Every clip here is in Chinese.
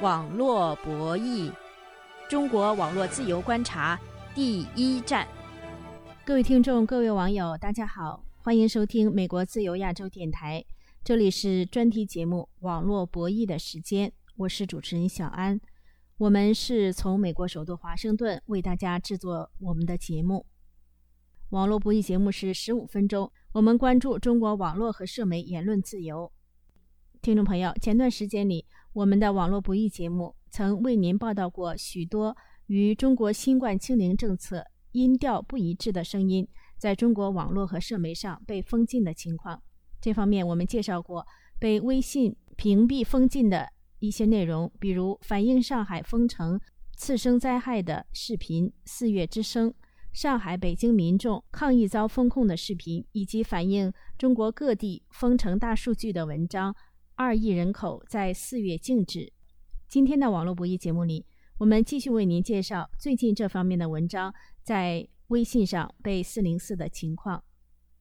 网络博弈，中国网络自由观察第一站。各位听众，各位网友，大家好，欢迎收听美国自由亚洲电台，这里是专题节目《网络博弈》的时间，我是主持人小安。我们是从美国首都华盛顿为大家制作我们的节目。网络博弈节目是十五分钟，我们关注中国网络和社媒言论自由。听众朋友，前段时间里，我们的网络博弈节目曾为您报道过许多与中国新冠清零政策音调不一致的声音在中国网络和社媒上被封禁的情况。这方面，我们介绍过被微信屏蔽封禁的一些内容，比如反映上海封城次生灾害的视频《四月之声》，上海、北京民众抗议遭封控的视频，以及反映中国各地封城大数据的文章。二亿人口在四月静止。今天的网络博弈节目里，我们继续为您介绍最近这方面的文章在微信上被四零四的情况。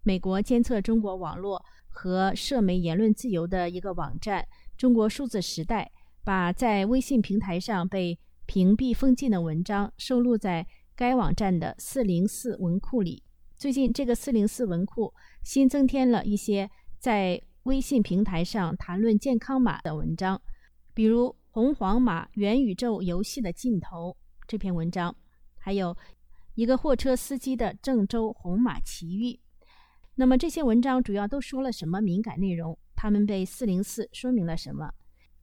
美国监测中国网络和社媒言论自由的一个网站“中国数字时代”，把在微信平台上被屏蔽封禁的文章收录在该网站的四零四文库里。最近，这个四零四文库新增添了一些在。微信平台上谈论健康码的文章，比如“红黄码元宇宙游戏的尽头”这篇文章，还有一个货车司机的郑州红码奇遇。那么这些文章主要都说了什么敏感内容？他们被四零四说明了什么？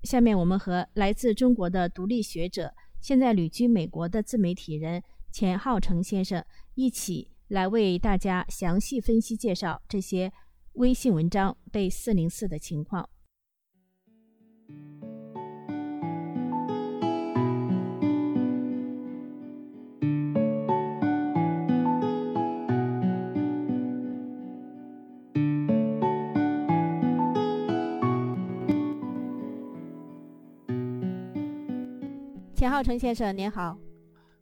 下面我们和来自中国的独立学者、现在旅居美国的自媒体人钱浩成先生一起来为大家详细分析介绍这些。微信文章被四零四的情况。钱浩成先生，您好。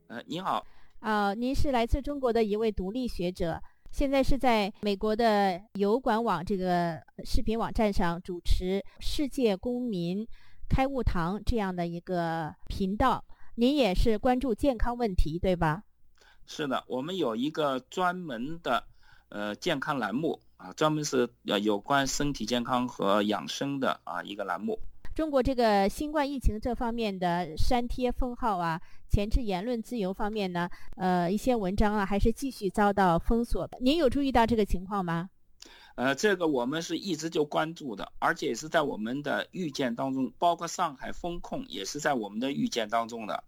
呃，您好。啊，您是来自中国的一位独立学者。现在是在美国的油管网这个视频网站上主持“世界公民开悟堂”这样的一个频道。您也是关注健康问题，对吧？是的，我们有一个专门的呃健康栏目啊，专门是呃有关身体健康和养生的啊一个栏目。中国这个新冠疫情这方面的删帖封号啊。前置言论自由方面呢，呃，一些文章啊，还是继续遭到封锁。您有注意到这个情况吗？呃，这个我们是一直就关注的，而且也是在我们的预见当中，包括上海封控也是在我们的预见当中的。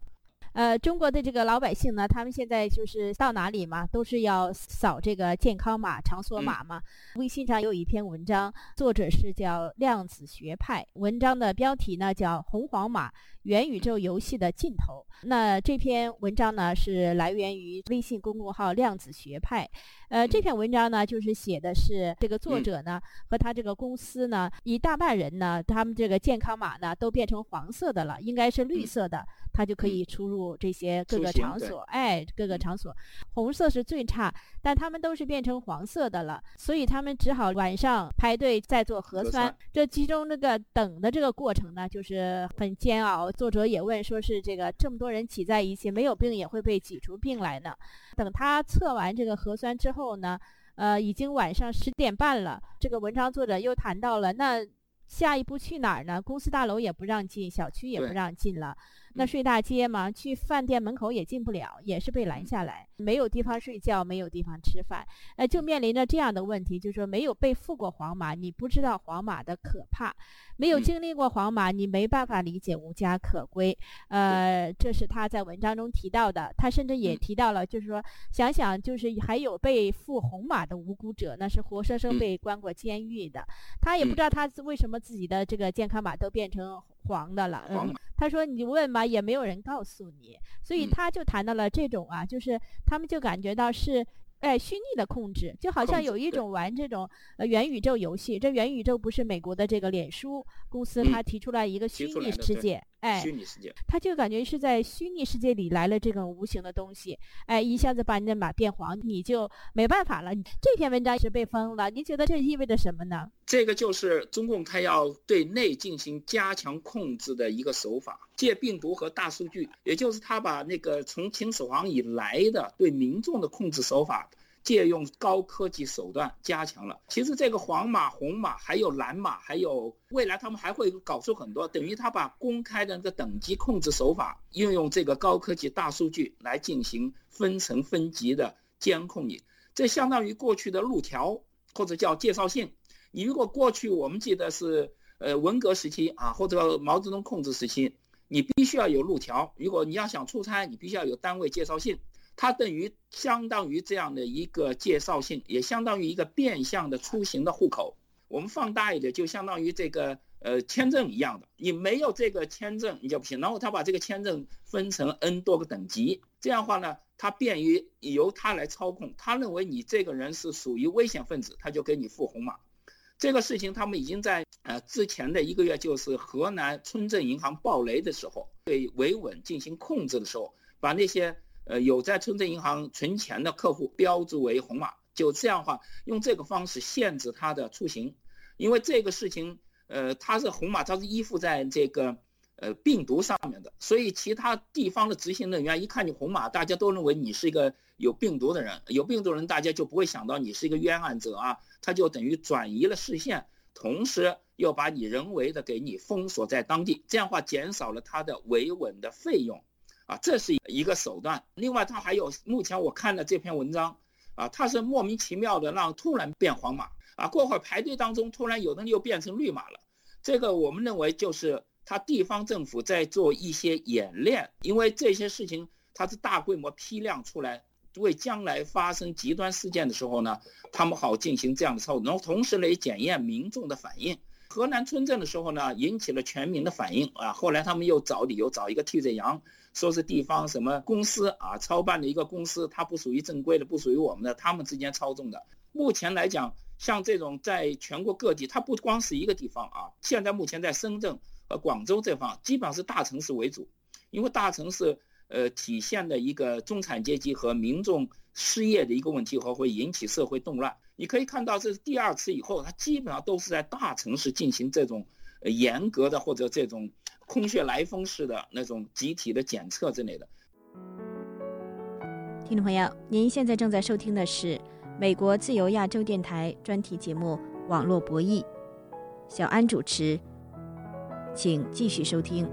呃，中国的这个老百姓呢，他们现在就是到哪里嘛，都是要扫这个健康码、场所码嘛。微信上有一篇文章，作者是叫量子学派，文章的标题呢叫“红黄码元宇宙游戏的尽头”。那这篇文章呢是来源于微信公众号“量子学派”。呃，这篇文章呢就是写的是这个作者呢和他这个公司呢一大半人呢，他们这个健康码呢都变成黄色的了，应该是绿色的。他就可以出入这些各个场所，哎，各个场所，红色是最差，但他们都是变成黄色的了，所以他们只好晚上排队再做核酸。这其中那个等的这个过程呢，就是很煎熬。作者也问，说是这个这么多人挤在一起，没有病也会被挤出病来呢？等他测完这个核酸之后呢，呃，已经晚上十点半了。这个文章作者又谈到了，那下一步去哪儿呢？公司大楼也不让进，小区也不让进了。那睡大街嘛，去饭店门口也进不了，也是被拦下来，没有地方睡觉，没有地方吃饭，呃，就面临着这样的问题，就是说没有被付过黄马，你不知道黄马的可怕；没有经历过黄马，你没办法理解无家可归。呃，这是他在文章中提到的。他甚至也提到了，就是说，想想就是还有被付红马的无辜者，那是活生生被关过监狱的。他也不知道他为什么自己的这个健康码都变成。黄的了，嗯，他说你问吧，也没有人告诉你，所以他就谈到了这种啊，就是他们就感觉到是。哎，虚拟的控制就好像有一种玩这种呃元宇宙游戏。这元宇宙不是美国的这个脸书公司，他提出来一个虚拟世界，哎，虚拟世界，他就感觉是在虚拟世界里来了这种无形的东西，哎，一下子把你的马变黄，你就没办法了。这篇文章是被封了，您觉得这意味着什么呢？这个就是中共他要对内进行加强控制的一个手法，借病毒和大数据，也就是他把那个从秦始皇以来的对民众的控制手法。借用高科技手段加强了。其实这个黄码、红码，还有蓝码，还有未来他们还会搞出很多。等于他把公开的那个等级控制手法，运用这个高科技大数据来进行分层分级的监控你。这相当于过去的路条或者叫介绍信。你如果过去我们记得是呃文革时期啊，或者毛泽东控制时期，你必须要有路条。如果你要想出差，你必须要有单位介绍信。它等于相当于这样的一个介绍信，也相当于一个变相的出行的户口。我们放大一点，就相当于这个呃签证一样的，你没有这个签证你就不行。然后他把这个签证分成 N 多个等级，这样的话呢，他便于由他来操控。他认为你这个人是属于危险分子，他就给你付红码。这个事情他们已经在呃之前的一个月，就是河南村镇银行暴雷的时候，对维稳进行控制的时候，把那些。呃，有在村镇银行存钱的客户标注为红码，就这样话，用这个方式限制他的出行，因为这个事情，呃，他是红码，它是依附在这个呃病毒上面的，所以其他地方的执行人员一看你红码，大家都认为你是一个有病毒的人，有病毒人大家就不会想到你是一个冤案者啊，他就等于转移了视线，同时又把你人为的给你封锁在当地，这样话减少了他的维稳的费用。啊，这是一个手段。另外，他还有目前我看的这篇文章，啊，他是莫名其妙的让突然变黄码，啊，过会儿排队当中突然有的人又变成绿码了。这个我们认为就是他地方政府在做一些演练，因为这些事情它是大规模批量出来，为将来发生极端事件的时候呢，他们好进行这样的操作，然后同时来检验民众的反应。河南村镇的时候呢，引起了全民的反应啊，后来他们又找理由找一个替罪羊。说是地方什么公司啊，操办的一个公司，它不属于正规的，不属于我们的，他们之间操纵的。目前来讲，像这种在全国各地，它不光是一个地方啊。现在目前在深圳和广州这方，基本上是大城市为主，因为大城市呃体现的一个中产阶级和民众失业的一个问题和会引起社会动乱。你可以看到，这是第二次以后，它基本上都是在大城市进行这种严格的或者这种。空穴来风式的那种集体的检测之类的。听众朋友，您现在正在收听的是美国自由亚洲电台专题节目《网络博弈》，小安主持，请继续收听。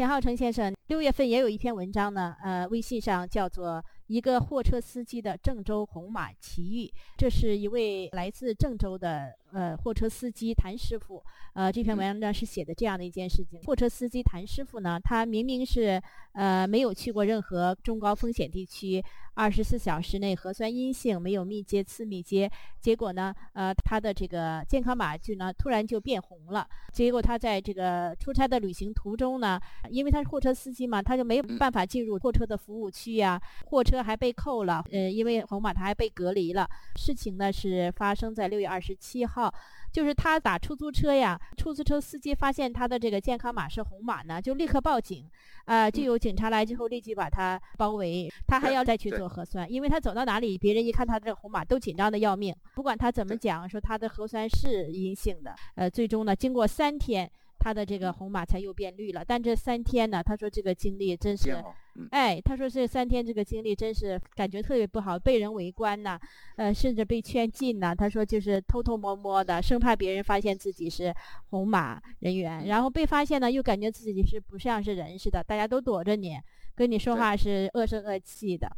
钱浩成先生，六月份也有一篇文章呢，呃，微信上叫做。一个货车司机的郑州红马奇遇，这是一位来自郑州的呃货车司机谭师傅。呃，这篇文章是写的这样的一件事情：货车司机谭师傅呢，他明明是呃没有去过任何中高风险地区，二十四小时内核酸阴性，没有密接、次密接，结果呢，呃，他的这个健康码就呢突然就变红了。结果他在这个出差的旅行途中呢，因为他是货车司机嘛，他就没有办法进入货车的服务区呀，货车。还被扣了，呃，因为红码他还被隔离了。事情呢是发生在六月二十七号，就是他打出租车呀，出租车司机发现他的这个健康码是红码呢，就立刻报警，啊，就有警察来之后立即把他包围，他还要再去做核酸，因为他走到哪里，别人一看他这个红码都紧张的要命，不管他怎么讲，说他的核酸是阴性的，呃，最终呢，经过三天。他的这个红马才又变绿了，但这三天呢，他说这个经历真是，哎，他说这三天这个经历真是感觉特别不好，被人围观呐，呃，甚至被圈禁呐。他说就是偷偷摸摸的，生怕别人发现自己是红马人员，然后被发现呢，又感觉自己是不像是人似的，大家都躲着你，跟你说话是恶声恶气的。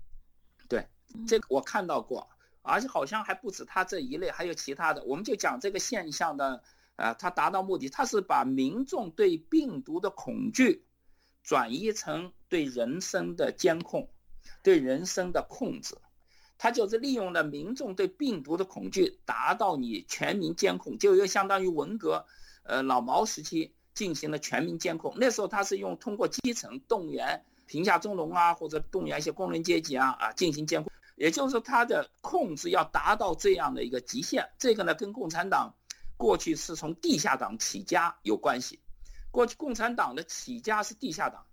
对，这个我看到过，而且好像还不止他这一类，还有其他的。我们就讲这个现象的。啊，他达到目的，他是把民众对病毒的恐惧转移成对人生的监控，对人生的控制。他就是利用了民众对病毒的恐惧，达到你全民监控，就又相当于文革，呃，老毛时期进行了全民监控。那时候他是用通过基层动员贫下中农啊，或者动员一些工人阶级啊啊进行监控，也就是说他的控制要达到这样的一个极限。这个呢，跟共产党。过去是从地下党起家有关系，过去共产党的起家是地下党，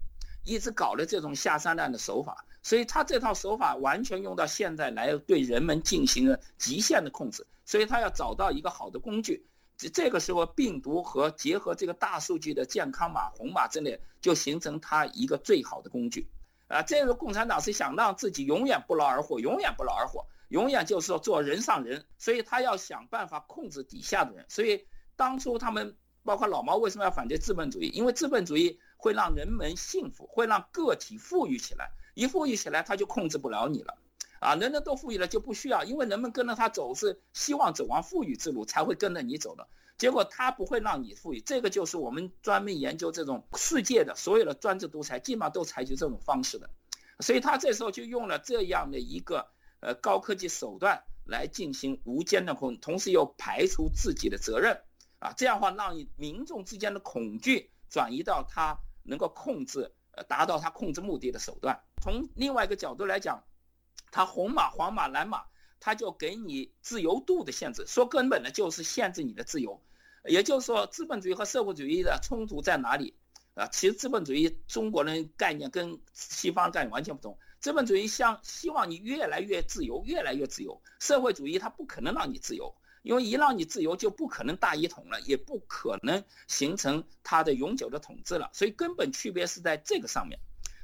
一直搞的这种下三滥的手法，所以他这套手法完全用到现在来对人们进行了极限的控制，所以他要找到一个好的工具。这这个时候，病毒和结合这个大数据的健康码、红码之类，就形成它一个最好的工具。啊，这个共产党是想让自己永远不劳而获，永远不劳而获，永远就是说做人上人，所以他要想办法控制底下的人。所以当初他们包括老毛为什么要反对资本主义？因为资本主义会让人们幸福，会让个体富裕起来，一富裕起来他就控制不了你了。啊，人人都富裕了就不需要，因为人们跟着他走是希望走完富裕之路，才会跟着你走的。结果他不会让你富裕，这个就是我们专门研究这种世界的所有的专制独裁，基本上都采取这种方式的。所以他这时候就用了这样的一个呃高科技手段来进行无间的控，同时又排除自己的责任，啊，这样的话让民众之间的恐惧转移到他能够控制，呃，达到他控制目的的手段。从另外一个角度来讲。它红码、黄码、蓝码，它就给你自由度的限制。说根本的就是限制你的自由。也就是说，资本主义和社会主义的冲突在哪里？啊，其实资本主义中国人概念跟西方概念完全不同。资本主义想希望你越来越自由，越来越自由。社会主义它不可能让你自由，因为一让你自由，就不可能大一统了，也不可能形成它的永久的统治了。所以根本区别是在这个上面。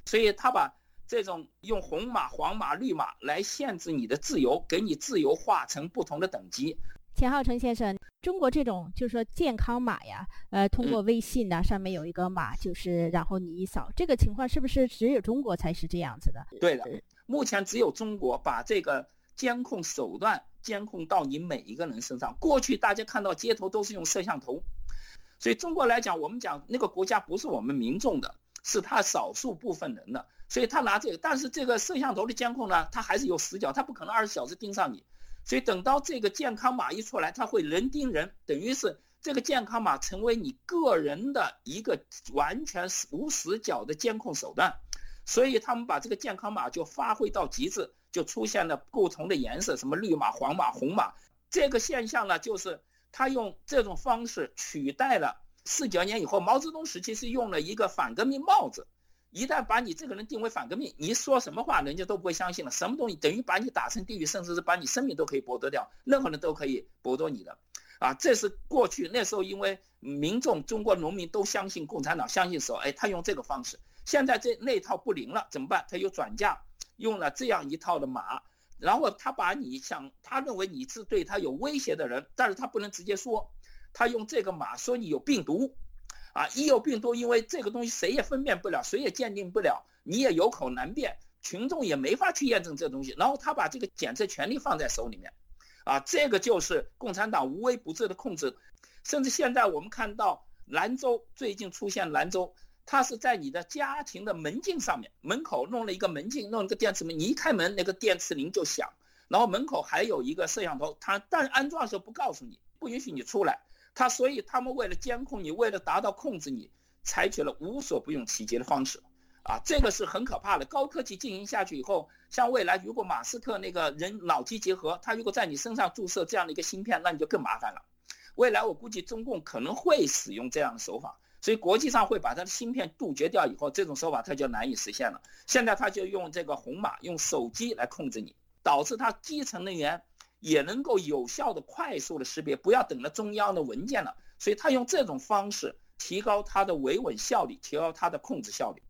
所以他把。这种用红码、黄码、绿码来限制你的自由，给你自由划成不同的等级。钱浩成先生，中国这种就是说健康码呀，呃，通过微信呢，上面有一个码，就是然后你一扫，这个情况是不是只有中国才是这样子的？对的，目前只有中国把这个监控手段监控到你每一个人身上。过去大家看到街头都是用摄像头，所以中国来讲，我们讲那个国家不是我们民众的，是他少数部分人的。所以他拿这个，但是这个摄像头的监控呢，它还是有死角，它不可能二十四小时盯上你。所以等到这个健康码一出来，它会人盯人，等于是这个健康码成为你个人的一个完全无死角的监控手段。所以他们把这个健康码就发挥到极致，就出现了不同的颜色，什么绿码、黄码、红码。这个现象呢，就是他用这种方式取代了四九年以后毛泽东时期是用了一个反革命帽子。一旦把你这个人定为反革命，你说什么话人家都不会相信了。什么东西等于把你打成地狱，甚至是把你生命都可以剥夺掉，任何人都可以剥夺你的。啊，这是过去那时候，因为民众中国农民都相信共产党，相信的时候，哎，他用这个方式。现在这那套不灵了，怎么办？他又转嫁用了这样一套的码，然后他把你想他认为你是对他有威胁的人，但是他不能直接说，他用这个码说你有病毒。啊，一有病毒，因为这个东西谁也分辨不了，谁也鉴定不了，你也有口难辩，群众也没法去验证这东西。然后他把这个检测权利放在手里面，啊，这个就是共产党无微不至的控制。甚至现在我们看到兰州最近出现兰州，它是在你的家庭的门禁上面，门口弄了一个门禁，弄一个电磁门，你一开门那个电磁铃就响，然后门口还有一个摄像头，它但安装的时候不告诉你，不允许你出来。他所以他们为了监控你，为了达到控制你，采取了无所不用其极的方式，啊，这个是很可怕的。高科技进行下去以后，像未来如果马斯克那个人脑机结合，他如果在你身上注射这样的一个芯片，那你就更麻烦了。未来我估计中共可能会使用这样的手法，所以国际上会把他的芯片杜绝掉以后，这种手法他就难以实现了。现在他就用这个红码，用手机来控制你，导致他基层人员。也能够有效的、快速的识别，不要等了中央的文件了。所以他用这种方式提高他的维稳效率，提高他的控制效率。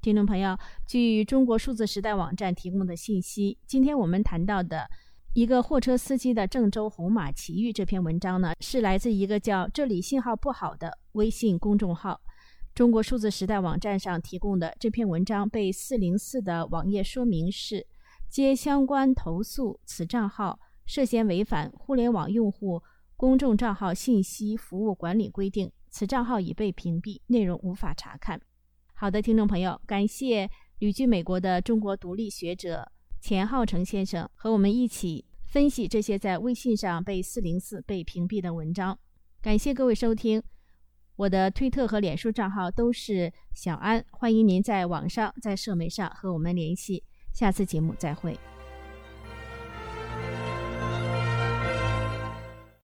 听众朋友，据中国数字时代网站提供的信息，今天我们谈到的。一个货车司机的郑州红马奇遇这篇文章呢，是来自一个叫“这里信号不好”的微信公众号。中国数字时代网站上提供的这篇文章被四零四的网页说明是：接相关投诉，此账号涉嫌违反《互联网用户公众账号信息服务管理规定》，此账号已被屏蔽，内容无法查看。好的，听众朋友，感谢旅居美国的中国独立学者。钱浩成先生和我们一起分析这些在微信上被四零四被屏蔽的文章。感谢各位收听，我的推特和脸书账号都是小安，欢迎您在网上在社媒上和我们联系。下次节目再会。